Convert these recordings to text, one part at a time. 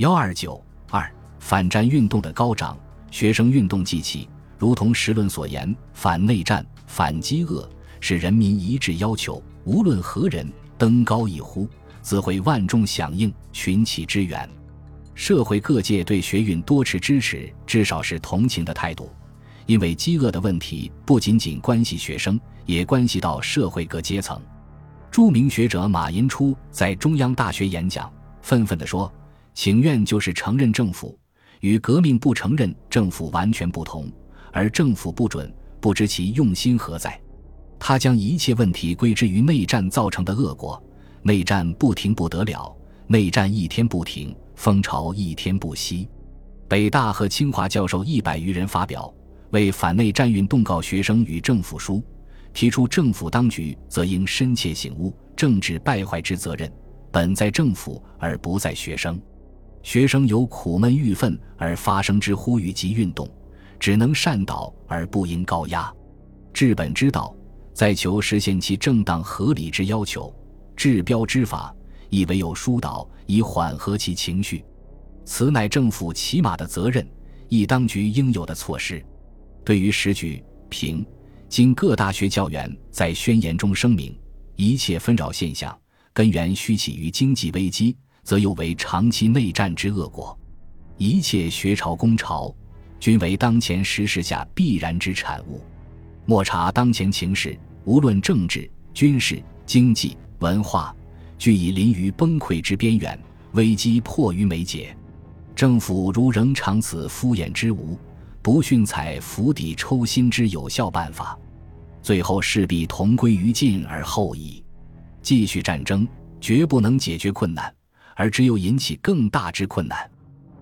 幺二九二反战运动的高涨，学生运动既起，如同时论所言，反内战、反饥饿是人民一致要求，无论何人登高一呼，自会万众响应，群起支援。社会各界对学运多持支持，至少是同情的态度，因为饥饿的问题不仅仅关系学生，也关系到社会各阶层。著名学者马寅初在中央大学演讲，愤愤地说：“请愿就是承认政府，与革命不承认政府完全不同，而政府不准，不知其用心何在。”他将一切问题归之于内战造成的恶果，内战不停不得了，内战一天不停。风潮一天不息，北大和清华教授一百余人发表为反内战运动告学生与政府书，提出政府当局则应深切醒悟政治败坏之责任，本在政府而不在学生。学生有苦闷郁愤而发生之呼吁及运动，只能善导而不应高压。治本之道，在求实现其正当合理之要求；治标之法。亦唯有疏导，以缓和其情绪，此乃政府起码的责任，亦当局应有的措施。对于时局平，经各大学教员在宣言中声明，一切纷扰现象根源须起于经济危机，则又为长期内战之恶果。一切学潮工潮，均为当前时势下必然之产物。莫察当前情势，无论政治、军事、经济、文化。俱已临于崩溃之边缘，危机迫于眉睫。政府如仍长此敷衍之无，不逊采釜底抽薪之有效办法，最后势必同归于尽而后已。继续战争绝不能解决困难，而只有引起更大之困难。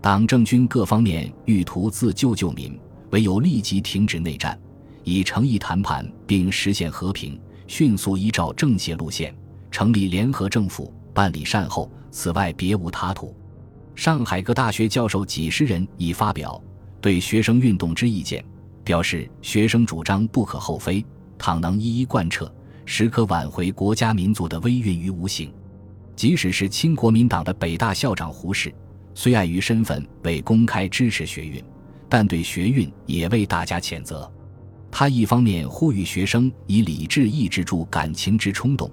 党政军各方面欲图自救救民，唯有立即停止内战，以诚意谈判并实现和平，迅速依照政协路线。成立联合政府，办理善后，此外别无他途。上海各大学教授几十人已发表对学生运动之意见，表示学生主张不可厚非，倘能一一贯彻，时可挽回国家民族的威运于无形。即使是亲国民党的北大校长胡适，虽碍于身份未公开支持学运，但对学运也为大家谴责。他一方面呼吁学生以理智抑制住感情之冲动。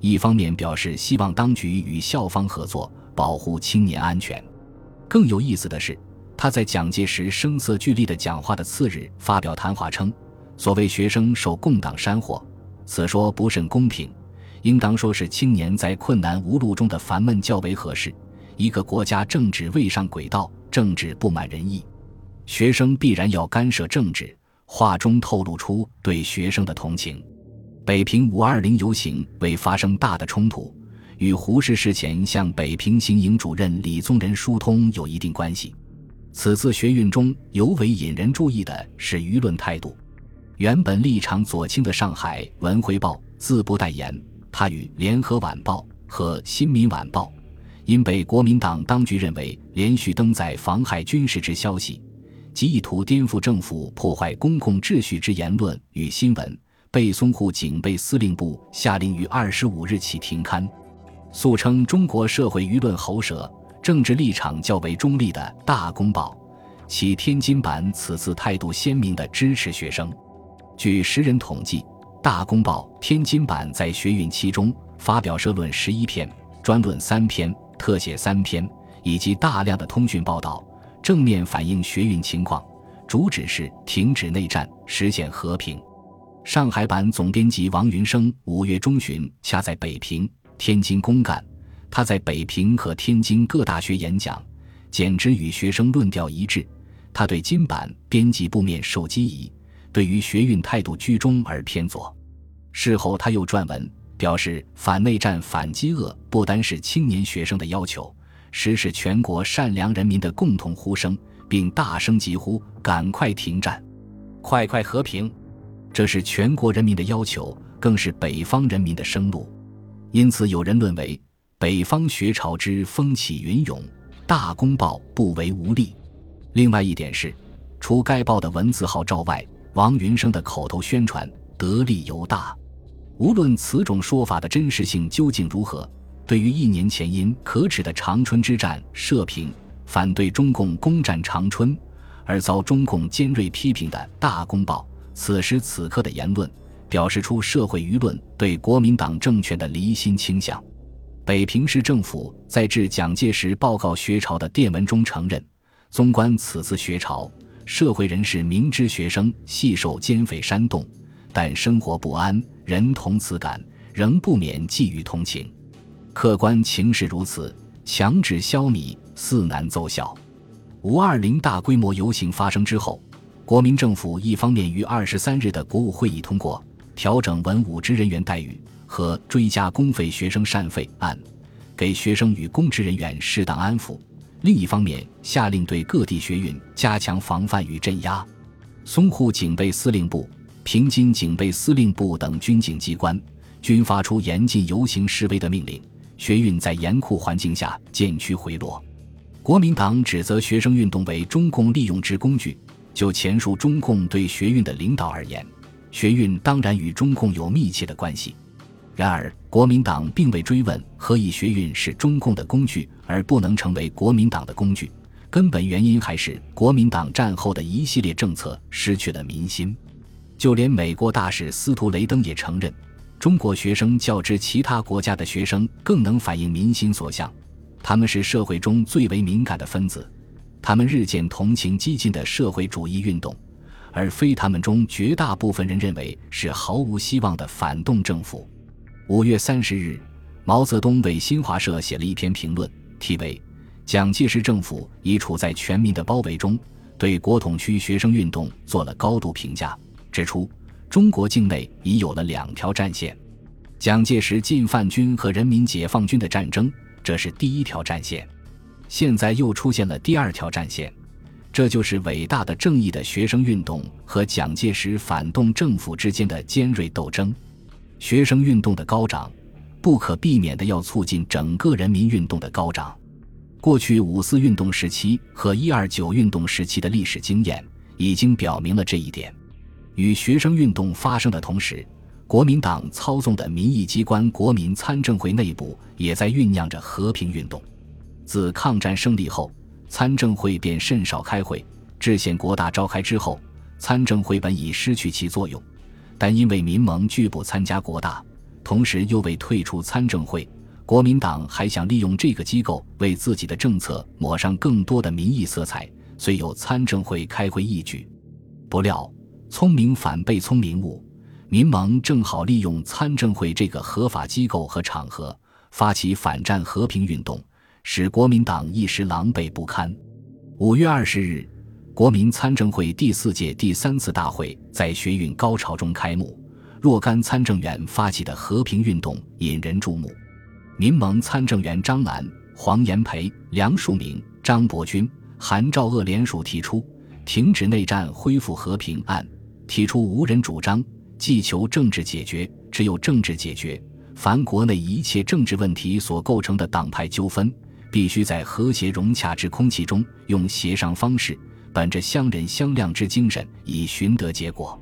一方面表示希望当局与校方合作，保护青年安全。更有意思的是，他在蒋介石声色俱厉的讲话的次日发表谈话称：“所谓学生受共党煽惑，此说不甚公平，应当说是青年在困难无路中的烦闷较为合适。一个国家政治未上轨道，政治不满人意，学生必然要干涉政治。”话中透露出对学生的同情。北平五二零游行未发生大的冲突，与胡适事前向北平行营主任李宗仁疏通有一定关系。此次学运中尤为引人注意的是舆论态度。原本立场左倾的《上海文汇报》自不待言，他与《联合晚报》和《新民晚报》因被国民党当局认为连续登载妨害军事之消息及意图颠覆政府、破坏公共秩序之言论与新闻。被淞沪警备司令部下令于二十五日起停刊，素称中国社会舆论喉舌、政治立场较为中立的《大公报》，其天津版此次态度鲜明地支持学生。据时人统计，《大公报》天津版在学运期中发表社论十一篇、专论三篇、特写三篇，以及大量的通讯报道，正面反映学运情况，主旨是停止内战，实现和平。上海版总编辑王云生五月中旬恰在北平、天津公干。他在北平和天津各大学演讲，简直与学生论调一致。他对金版编辑部面授机宜，对于学运态度居中而偏左。事后他又撰文表示，反内战、反饥饿不单是青年学生的要求，实是全国善良人民的共同呼声，并大声疾呼：“赶快停战，快快和平！”这是全国人民的要求，更是北方人民的生路。因此，有人论为北方学潮之风起云涌，大公报不为无力。另外一点是，除该报的文字号召外，王云生的口头宣传得力尤大。无论此种说法的真实性究竟如何，对于一年前因可耻的长春之战社评反对中共攻占长春，而遭中共尖锐批评的《大公报》此时此刻的言论，表示出社会舆论对国民党政权的离心倾向。北平市政府在致蒋介石报告学潮的电文中承认，纵观此次学潮，社会人士明知学生系受奸匪煽动，但生活不安，人同此感，仍不免寄予同情。客观情势如此，强制消弭似难奏效。五二零大规模游行发生之后，国民政府一方面于二十三日的国务会议通过调整文武职人员待遇。和追加公费学生膳费案，给学生与公职人员适当安抚；另一方面，下令对各地学运加强防范与镇压。淞沪警备司令部、平津警备司令部等军警机关均发出严禁游行示威的命令，学运在严酷环境下渐趋回落。国民党指责学生运动为中共利用之工具。就前述中共对学运的领导而言，学运当然与中共有密切的关系。然而，国民党并未追问何以学运是中共的工具而不能成为国民党的工具。根本原因还是国民党战后的一系列政策失去了民心。就连美国大使司徒雷登也承认，中国学生较之其他国家的学生更能反映民心所向。他们是社会中最为敏感的分子，他们日渐同情激进的社会主义运动，而非他们中绝大部分人认为是毫无希望的反动政府。五月三十日，毛泽东为新华社写了一篇评论，题为《蒋介石政府已处在全民的包围中》，对国统区学生运动做了高度评价，指出中国境内已有了两条战线：蒋介石进犯军和人民解放军的战争，这是第一条战线；现在又出现了第二条战线，这就是伟大的正义的学生运动和蒋介石反动政府之间的尖锐斗争。学生运动的高涨，不可避免的要促进整个人民运动的高涨。过去五四运动时期和一二九运动时期的历史经验已经表明了这一点。与学生运动发生的同时，国民党操纵的民意机关国民参政会内部也在酝酿着和平运动。自抗战胜利后，参政会便甚少开会。制宪国大召开之后，参政会本已失去其作用。但因为民盟拒不参加国大，同时又未退出参政会，国民党还想利用这个机构为自己的政策抹上更多的民意色彩，遂有参政会开会议举。不料聪明反被聪明误，民盟正好利用参政会这个合法机构和场合，发起反战和平运动，使国民党一时狼狈不堪。五月二十日。国民参政会第四届第三次大会在学运高潮中开幕，若干参政员发起的和平运动引人注目。民盟参政员张澜、黄炎培、梁漱溟、张伯钧、韩兆鄂联署提出“停止内战，恢复和平”案，提出无人主张，既求政治解决，只有政治解决，凡国内一切政治问题所构成的党派纠纷，必须在和谐融洽之空气中，用协商方式。本着相忍相谅之精神，以寻得结果。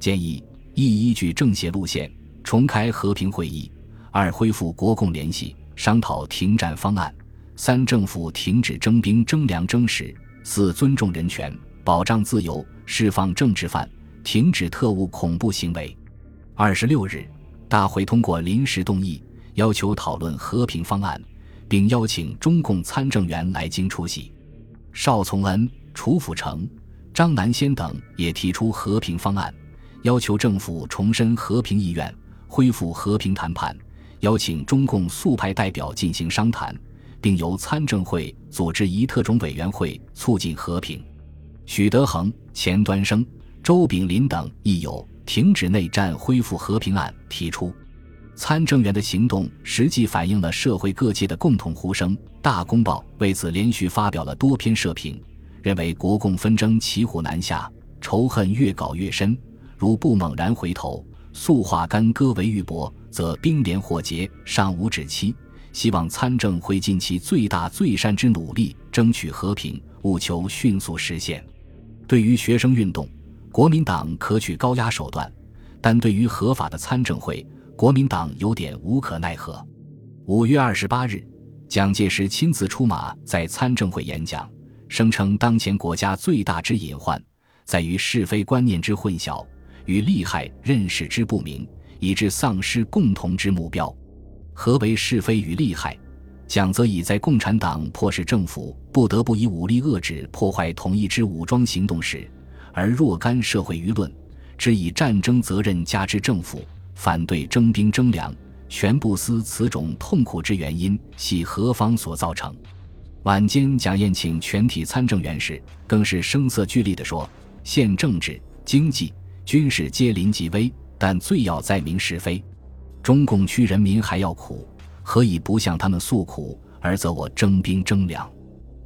建议一依据政协路线重开和平会议；二恢复国共联系，商讨停战方案；三政府停止征兵征粮征食；四尊重人权，保障自由，释放政治犯，停止特务恐怖行为。二十六日，大会通过临时动议，要求讨论和平方案，并邀请中共参政员来京出席。邵从恩。楚辅成、张南先等也提出和平方案，要求政府重申和平意愿，恢复和平谈判，邀请中共速派代表进行商谈，并由参政会组织一特种委员会促进和平。许德衡、钱端升、周炳林等亦有停止内战、恢复和平案提出。参政员的行动实际反映了社会各界的共同呼声。《大公报》为此连续发表了多篇社评。认为国共纷争骑虎难下，仇恨越搞越深。如不猛然回头，速化干戈为玉帛，则兵连祸结，尚无止期。希望参政会尽其最大最善之努力，争取和平，务求迅速实现。对于学生运动，国民党可取高压手段；但对于合法的参政会，国民党有点无可奈何。五月二十八日，蒋介石亲自出马在参政会演讲，声称当前国家最大之隐患在于是非观念之混淆与利害认识之不明，以致丧失共同之目标。何为是非与利害？蒋则以在共产党迫使政府不得不以武力遏制破坏统一之武装行动时，而若干社会舆论只以战争责任加之政府，反对征兵征粮。全不思此种痛苦之原因系何方所造成。晚间，蒋宴请全体参政员时，更是声色俱厉地说：“现政治、经济、军事皆临极危，但最要在明是非。中共区人民还要苦，何以不向他们诉苦，而责我征兵征粮？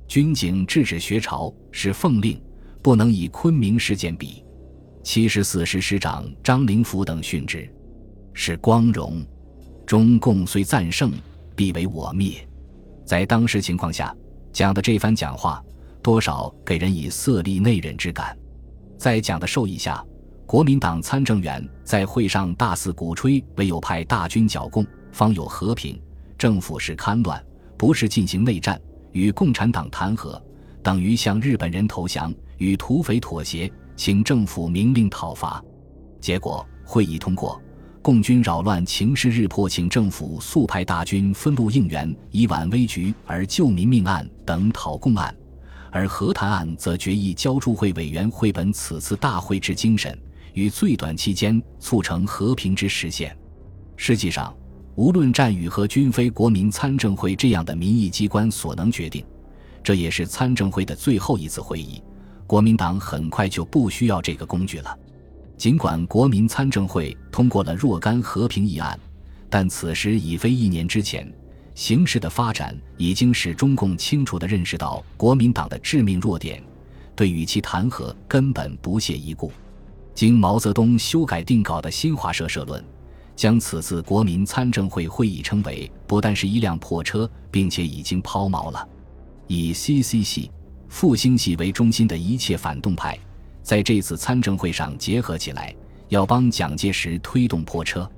军警制止学潮是奉令，不能以昆明事件比。七十四师师长张灵甫等殉职，是光荣。”中共虽战胜，必为我灭。在当时情况下讲的这番讲话，多少给人以色厉内荏之感。在蒋的授意下，国民党参政员在会上大肆鼓吹，唯有派大军剿共，方有和平。政府是戡乱，不是进行内战。与共产党谈和，等于向日本人投降；与土匪妥协，请政府明令讨伐。结果会议通过。共军扰乱情势，日迫请政府速派大军分路应援，以挽危局而救民命案等讨共案，而和谈案则决议交诸会委员会本此次大会之精神，于最短期间促成和平之实现。实际上，无论战与和均非国民参政会这样的民意机关所能决定，这也是参政会的最后一次会议。国民党很快就不需要这个工具了。尽管国民参政会通过了若干和平议案，但此时已非一年之前。形势的发展已经使中共清楚地认识到国民党的致命弱点，对与其谈和根本不屑一顾。经毛泽东修改定稿的新华社社论，将此次国民参政会会议称为不但是一辆破车，并且已经抛锚了。以 CC 系、复兴系为中心的一切反动派。在这次参政会上结合起来，要帮蒋介石推动破车，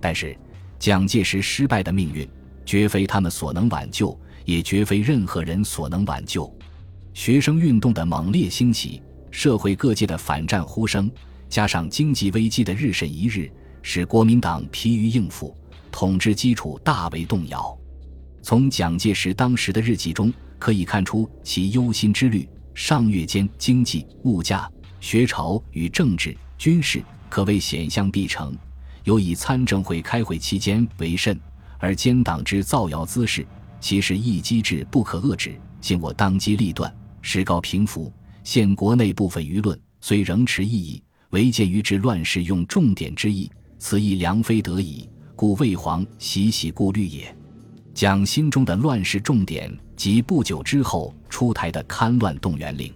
但是蒋介石失败的命运绝非他们所能挽救，也绝非任何人所能挽救。学生运动的猛烈兴起，社会各界的反战呼声，加上经济危机的日甚一日，使国民党疲于应付，统治基础大为动摇。从蒋介石当时的日记中可以看出其忧心之虑，上月间经济物价。学潮与政治、军事可谓险象必成，尤以参政会开会期间为甚，而奸党之造谣滋事，其实一机制不可遏制。今我当机立断，时告平服。现国内部分舆论虽仍持异议，唯见于治乱世用重点之意，此亦良非得已，故魏皇喜喜顾虑也。蒋心中的乱世重点，及不久之后出台的戡乱动员令。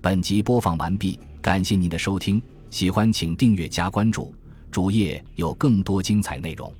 本集播放完毕，感谢您的收听，喜欢请订阅加关注，主页有更多精彩内容。